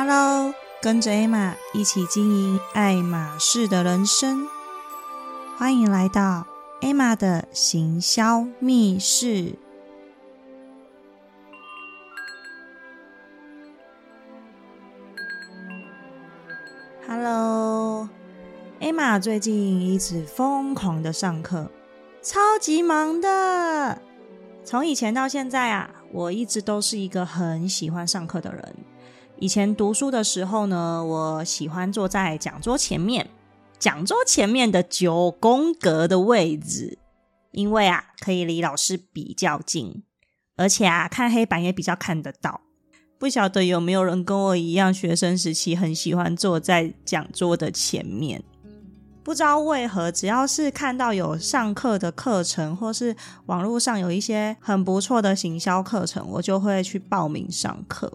Hello，跟着 Emma 一起经营爱马仕的人生，欢迎来到 Emma 的行销密室。Hello，Emma 最近一直疯狂的上课，超级忙的。从以前到现在啊，我一直都是一个很喜欢上课的人。以前读书的时候呢，我喜欢坐在讲桌前面，讲桌前面的九宫格的位置，因为啊，可以离老师比较近，而且啊，看黑板也比较看得到。不晓得有没有人跟我一样，学生时期很喜欢坐在讲桌的前面。不知道为何，只要是看到有上课的课程，或是网络上有一些很不错的行销课程，我就会去报名上课。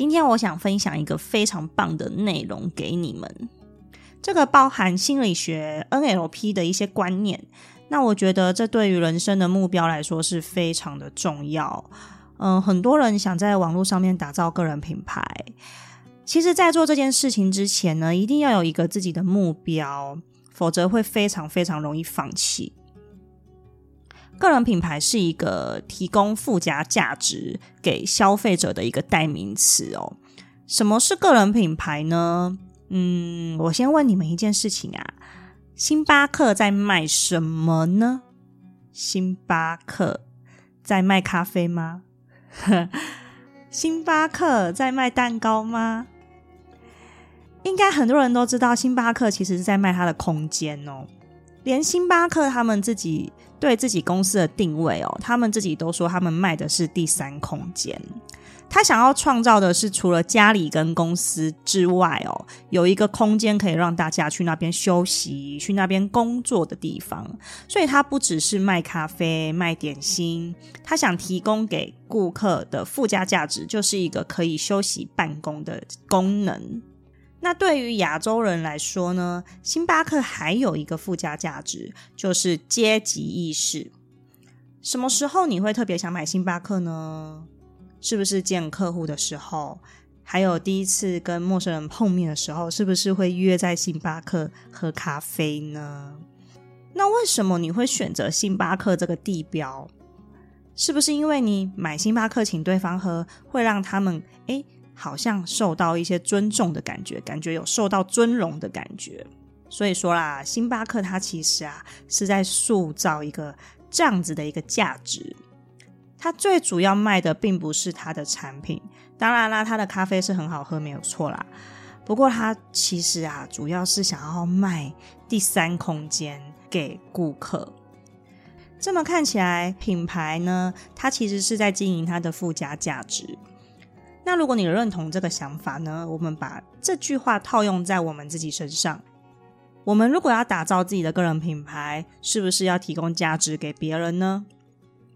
今天我想分享一个非常棒的内容给你们，这个包含心理学 NLP 的一些观念。那我觉得这对于人生的目标来说是非常的重要。嗯，很多人想在网络上面打造个人品牌，其实，在做这件事情之前呢，一定要有一个自己的目标。否则会非常非常容易放弃。个人品牌是一个提供附加价值给消费者的一个代名词哦。什么是个人品牌呢？嗯，我先问你们一件事情啊：星巴克在卖什么呢？星巴克在卖咖啡吗？星巴克在卖蛋糕吗？应该很多人都知道，星巴克其实是在卖它的空间哦。连星巴克他们自己对自己公司的定位哦，他们自己都说他们卖的是第三空间。他想要创造的是除了家里跟公司之外哦，有一个空间可以让大家去那边休息、去那边工作的地方。所以，他不只是卖咖啡、卖点心，他想提供给顾客的附加价值，就是一个可以休息办公的功能。那对于亚洲人来说呢，星巴克还有一个附加价值，就是阶级意识。什么时候你会特别想买星巴克呢？是不是见客户的时候，还有第一次跟陌生人碰面的时候，是不是会约在星巴克喝咖啡呢？那为什么你会选择星巴克这个地标？是不是因为你买星巴克请对方喝，会让他们诶？好像受到一些尊重的感觉，感觉有受到尊荣的感觉。所以说啦，星巴克它其实啊是在塑造一个这样子的一个价值。它最主要卖的并不是它的产品，当然啦，它的咖啡是很好喝，没有错啦。不过它其实啊，主要是想要卖第三空间给顾客。这么看起来，品牌呢，它其实是在经营它的附加价值。那如果你认同这个想法呢？我们把这句话套用在我们自己身上。我们如果要打造自己的个人品牌，是不是要提供价值给别人呢？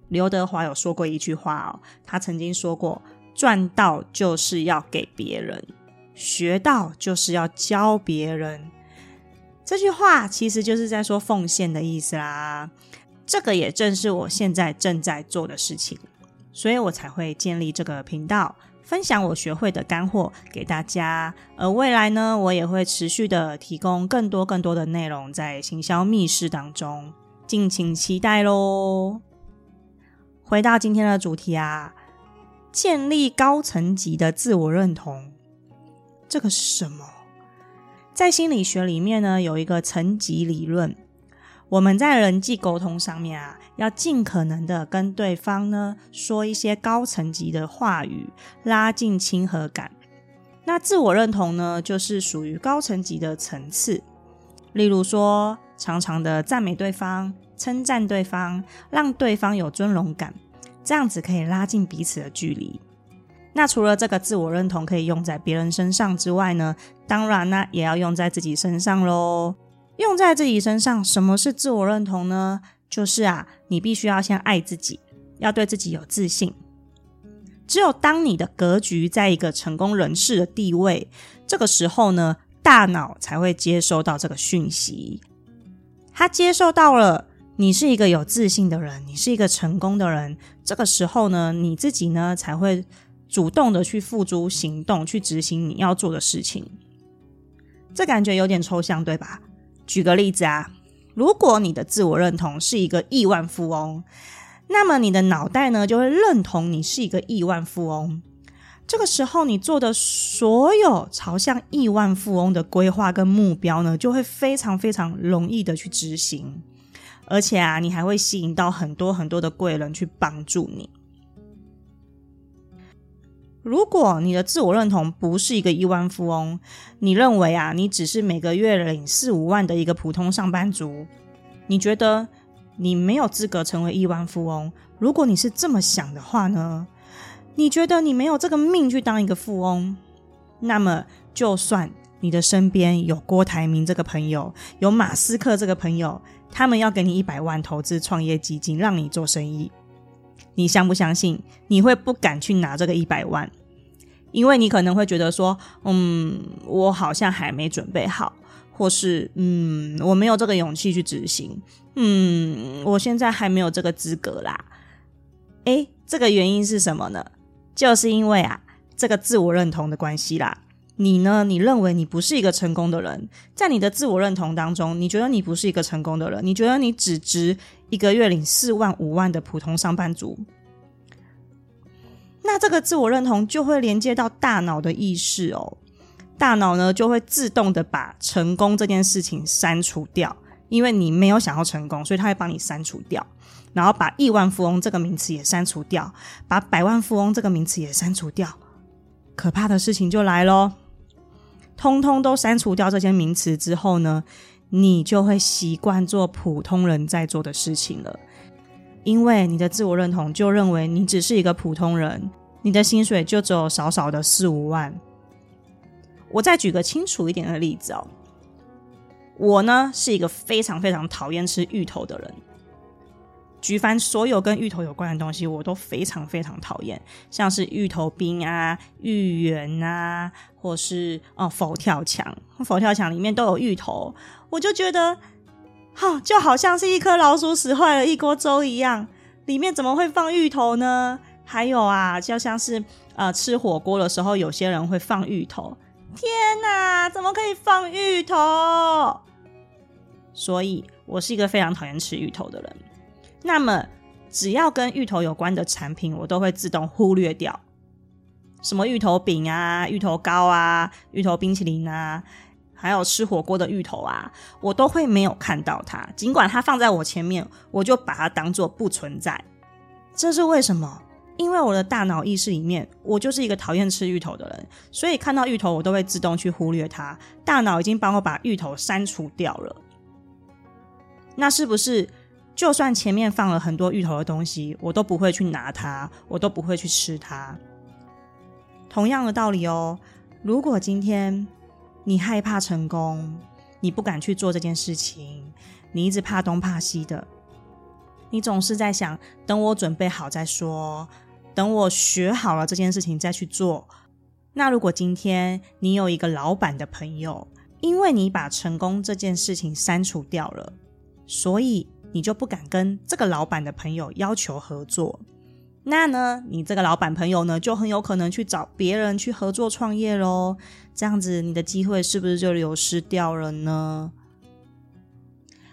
刘德华有说过一句话哦，他曾经说过：“赚到就是要给别人，学到就是要教别人。”这句话其实就是在说奉献的意思啦。这个也正是我现在正在做的事情，所以我才会建立这个频道。分享我学会的干货给大家，而未来呢，我也会持续的提供更多更多的内容在行销密室当中，敬请期待喽。回到今天的主题啊，建立高层级的自我认同，这个是什么？在心理学里面呢，有一个层级理论。我们在人际沟通上面啊，要尽可能的跟对方呢说一些高层级的话语，拉近亲和感。那自我认同呢，就是属于高层级的层次。例如说，常常的赞美对方，称赞对方，让对方有尊荣感，这样子可以拉近彼此的距离。那除了这个自我认同可以用在别人身上之外呢，当然呢，也要用在自己身上喽。用在自己身上，什么是自我认同呢？就是啊，你必须要先爱自己，要对自己有自信。只有当你的格局在一个成功人士的地位，这个时候呢，大脑才会接收到这个讯息。他接受到了你是一个有自信的人，你是一个成功的人，这个时候呢，你自己呢才会主动的去付诸行动，去执行你要做的事情。这感觉有点抽象，对吧？举个例子啊，如果你的自我认同是一个亿万富翁，那么你的脑袋呢就会认同你是一个亿万富翁。这个时候，你做的所有朝向亿万富翁的规划跟目标呢，就会非常非常容易的去执行，而且啊，你还会吸引到很多很多的贵人去帮助你。如果你的自我认同不是一个亿万富翁，你认为啊，你只是每个月领四五万的一个普通上班族，你觉得你没有资格成为亿万富翁？如果你是这么想的话呢？你觉得你没有这个命去当一个富翁，那么就算你的身边有郭台铭这个朋友，有马斯克这个朋友，他们要给你一百万投资创业基金，让你做生意，你相不相信？你会不敢去拿这个一百万？因为你可能会觉得说，嗯，我好像还没准备好，或是嗯，我没有这个勇气去执行，嗯，我现在还没有这个资格啦。诶，这个原因是什么呢？就是因为啊，这个自我认同的关系啦。你呢？你认为你不是一个成功的人，在你的自我认同当中，你觉得你不是一个成功的人，你觉得你只值一个月领四万五万的普通上班族。那这个自我认同就会连接到大脑的意识哦，大脑呢就会自动的把成功这件事情删除掉，因为你没有想要成功，所以它会帮你删除掉。然后把亿万富翁这个名词也删除掉，把百万富翁这个名词也删除掉。可怕的事情就来喽！通通都删除掉这些名词之后呢，你就会习惯做普通人在做的事情了。因为你的自我认同就认为你只是一个普通人，你的薪水就只有少少的四五万。我再举个清楚一点的例子哦，我呢是一个非常非常讨厌吃芋头的人。举凡所有跟芋头有关的东西，我都非常非常讨厌，像是芋头冰啊、芋圆啊，或是哦佛跳墙，佛跳墙里面都有芋头，我就觉得，哈，就好像是一颗老鼠屎坏了一锅粥一样，里面怎么会放芋头呢？还有啊，就像是呃吃火锅的时候，有些人会放芋头，天哪，怎么可以放芋头？所以我是一个非常讨厌吃芋头的人。那么，只要跟芋头有关的产品，我都会自动忽略掉。什么芋头饼啊、芋头糕啊、芋头冰淇淋啊，还有吃火锅的芋头啊，我都会没有看到它。尽管它放在我前面，我就把它当做不存在。这是为什么？因为我的大脑意识里面，我就是一个讨厌吃芋头的人，所以看到芋头，我都会自动去忽略它。大脑已经帮我把芋头删除掉了。那是不是？就算前面放了很多芋头的东西，我都不会去拿它，我都不会去吃它。同样的道理哦，如果今天你害怕成功，你不敢去做这件事情，你一直怕东怕西的，你总是在想等我准备好再说，等我学好了这件事情再去做。那如果今天你有一个老板的朋友，因为你把成功这件事情删除掉了，所以。你就不敢跟这个老板的朋友要求合作，那呢，你这个老板朋友呢，就很有可能去找别人去合作创业喽。这样子，你的机会是不是就流失掉了呢？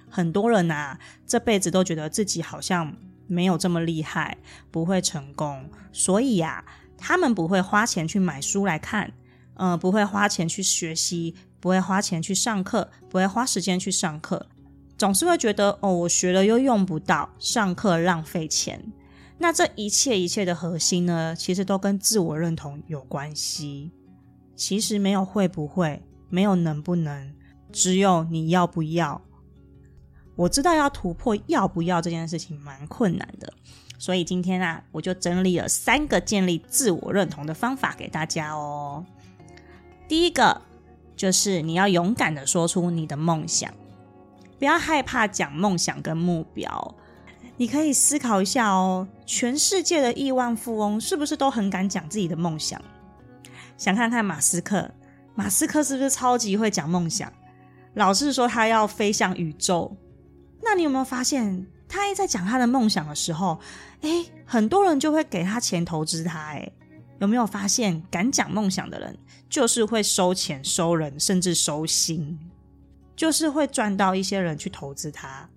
很多人啊，这辈子都觉得自己好像没有这么厉害，不会成功，所以呀，他们不会花钱去买书来看，嗯，不会花钱去学习，不会花钱去上课，不会花时间去上课。总是会觉得哦，我学了又用不到，上课浪费钱。那这一切一切的核心呢，其实都跟自我认同有关系。其实没有会不会，没有能不能，只有你要不要。我知道要突破要不要这件事情蛮困难的，所以今天啊，我就整理了三个建立自我认同的方法给大家哦。第一个就是你要勇敢的说出你的梦想。不要害怕讲梦想跟目标，你可以思考一下哦。全世界的亿万富翁是不是都很敢讲自己的梦想？想看看马斯克，马斯克是不是超级会讲梦想？老是说他要飞向宇宙。那你有没有发现，他一在讲他的梦想的时候，诶，很多人就会给他钱投资他，诶，有没有发现，敢讲梦想的人，就是会收钱、收人，甚至收心，就是会赚到一些人去投资他。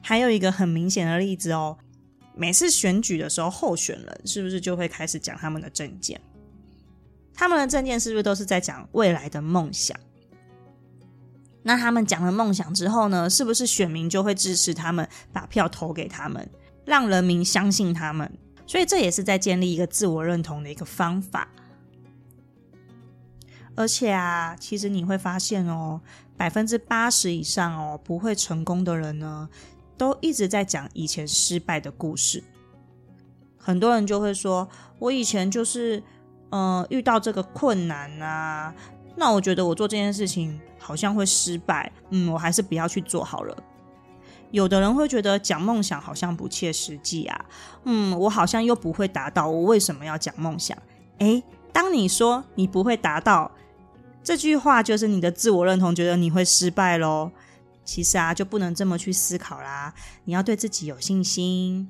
还有一个很明显的例子哦，每次选举的时候，候选人是不是就会开始讲他们的证件？他们的证件是不是都是在讲未来的梦想？那他们讲了梦想之后呢，是不是选民就会支持他们，把票投给他们，让人民相信他们？所以这也是在建立一个自我认同的一个方法。而且啊，其实你会发现哦，百分之八十以上哦不会成功的人呢。都一直在讲以前失败的故事，很多人就会说：“我以前就是，呃，遇到这个困难啊，那我觉得我做这件事情好像会失败，嗯，我还是不要去做好了。”有的人会觉得讲梦想好像不切实际啊，嗯，我好像又不会达到，我为什么要讲梦想？诶，当你说你不会达到这句话，就是你的自我认同，觉得你会失败喽。其实啊，就不能这么去思考啦。你要对自己有信心，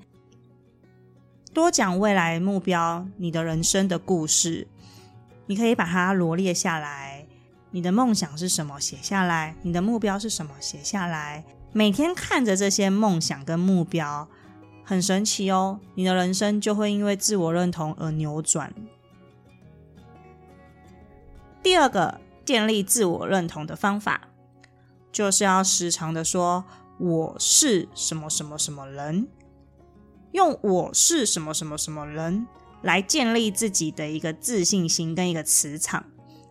多讲未来目标，你的人生的故事，你可以把它罗列下来。你的梦想是什么？写下来。你的目标是什么？写下来。每天看着这些梦想跟目标，很神奇哦。你的人生就会因为自我认同而扭转。第二个，建立自我认同的方法。就是要时常的说我是什么什么什么人，用我是什么什么什么人来建立自己的一个自信心跟一个磁场。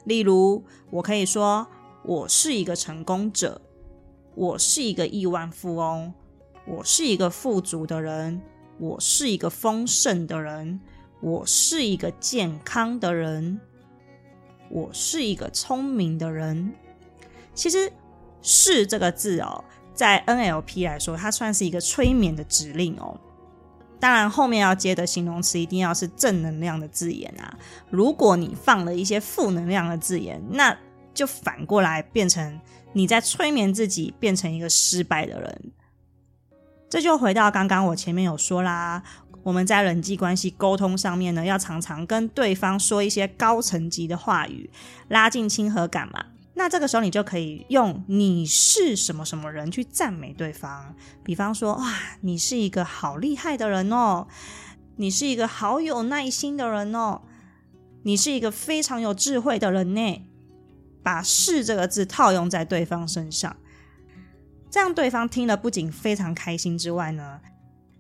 例如，我可以说我是一个成功者，我是一个亿万富翁，我是一个富足的人，我是一个丰盛的人，我是一个健康的人，我是一个聪明的人。其实。是这个字哦，在 NLP 来说，它算是一个催眠的指令哦。当然，后面要接的形容词一定要是正能量的字眼啊。如果你放了一些负能量的字眼，那就反过来变成你在催眠自己，变成一个失败的人。这就回到刚刚我前面有说啦，我们在人际关系沟通上面呢，要常常跟对方说一些高层级的话语，拉近亲和感嘛。那这个时候，你就可以用“你是什么什么人”去赞美对方。比方说：“哇，你是一个好厉害的人哦，你是一个好有耐心的人哦，你是一个非常有智慧的人呢。”把“是”这个字套用在对方身上，这样对方听了不仅非常开心之外呢，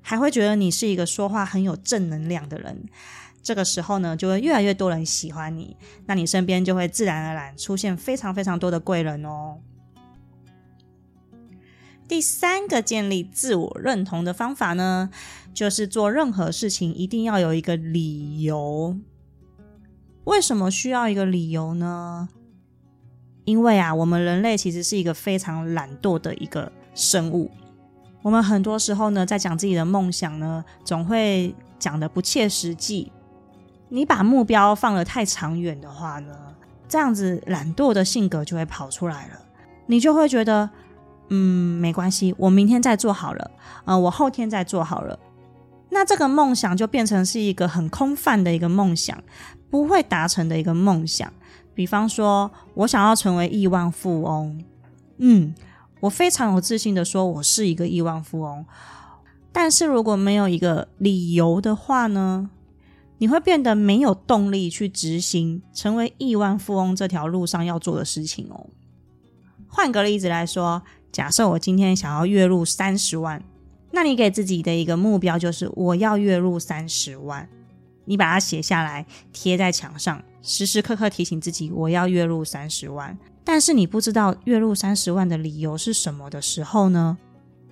还会觉得你是一个说话很有正能量的人。这个时候呢，就会越来越多人喜欢你，那你身边就会自然而然出现非常非常多的贵人哦。第三个建立自我认同的方法呢，就是做任何事情一定要有一个理由。为什么需要一个理由呢？因为啊，我们人类其实是一个非常懒惰的一个生物。我们很多时候呢，在讲自己的梦想呢，总会讲的不切实际。你把目标放得太长远的话呢，这样子懒惰的性格就会跑出来了。你就会觉得，嗯，没关系，我明天再做好了，呃，我后天再做好了。那这个梦想就变成是一个很空泛的一个梦想，不会达成的一个梦想。比方说，我想要成为亿万富翁，嗯，我非常有自信的说，我是一个亿万富翁。但是如果没有一个理由的话呢？你会变得没有动力去执行成为亿万富翁这条路上要做的事情哦。换个例子来说，假设我今天想要月入三十万，那你给自己的一个目标就是我要月入三十万，你把它写下来贴在墙上，时时刻刻提醒自己我要月入三十万。但是你不知道月入三十万的理由是什么的时候呢？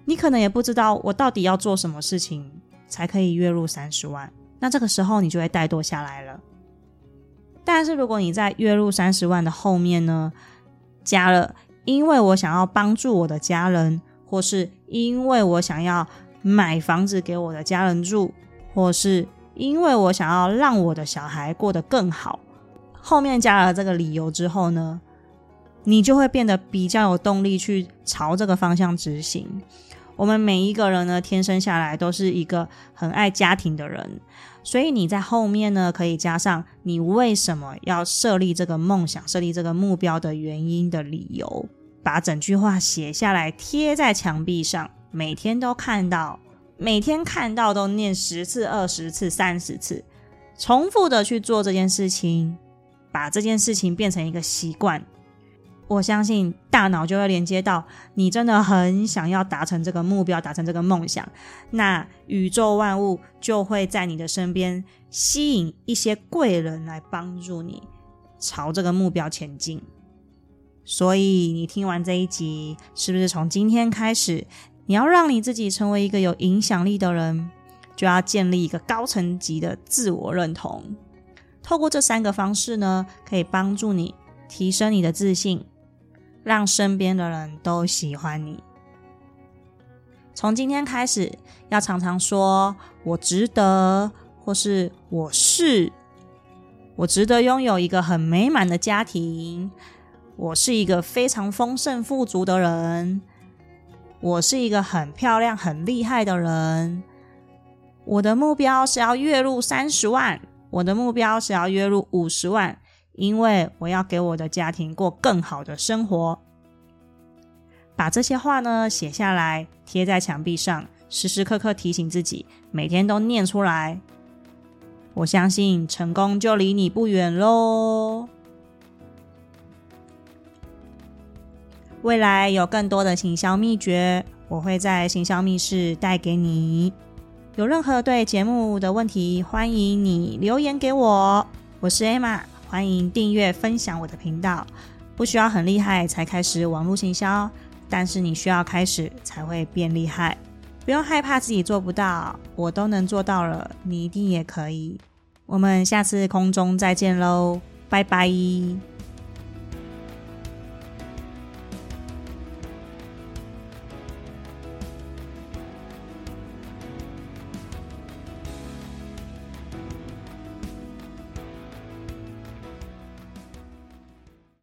你可能也不知道我到底要做什么事情才可以月入三十万。那这个时候你就会怠惰下来了。但是如果你在月入三十万的后面呢，加了因为我想要帮助我的家人，或是因为我想要买房子给我的家人住，或是因为我想要让我的小孩过得更好，后面加了这个理由之后呢，你就会变得比较有动力去朝这个方向执行。我们每一个人呢，天生下来都是一个很爱家庭的人，所以你在后面呢，可以加上你为什么要设立这个梦想、设立这个目标的原因的理由，把整句话写下来，贴在墙壁上，每天都看到，每天看到都念十次、二十次、三十次，重复的去做这件事情，把这件事情变成一个习惯。我相信大脑就会连接到你真的很想要达成这个目标，达成这个梦想，那宇宙万物就会在你的身边吸引一些贵人来帮助你朝这个目标前进。所以你听完这一集，是不是从今天开始，你要让你自己成为一个有影响力的人，就要建立一个高层级的自我认同。透过这三个方式呢，可以帮助你提升你的自信。让身边的人都喜欢你。从今天开始，要常常说“我值得”或是“我是”，我值得拥有一个很美满的家庭。我是一个非常丰盛富足的人。我是一个很漂亮、很厉害的人。我的目标是要月入三十万。我的目标是要月入五十万。因为我要给我的家庭过更好的生活，把这些话呢写下来，贴在墙壁上，时时刻刻提醒自己，每天都念出来。我相信成功就离你不远喽。未来有更多的行销秘诀，我会在行销密室带给你。有任何对节目的问题，欢迎你留言给我。我是 Emma。欢迎订阅分享我的频道，不需要很厉害才开始网络行销，但是你需要开始才会变厉害。不用害怕自己做不到，我都能做到了，你一定也可以。我们下次空中再见喽，拜拜。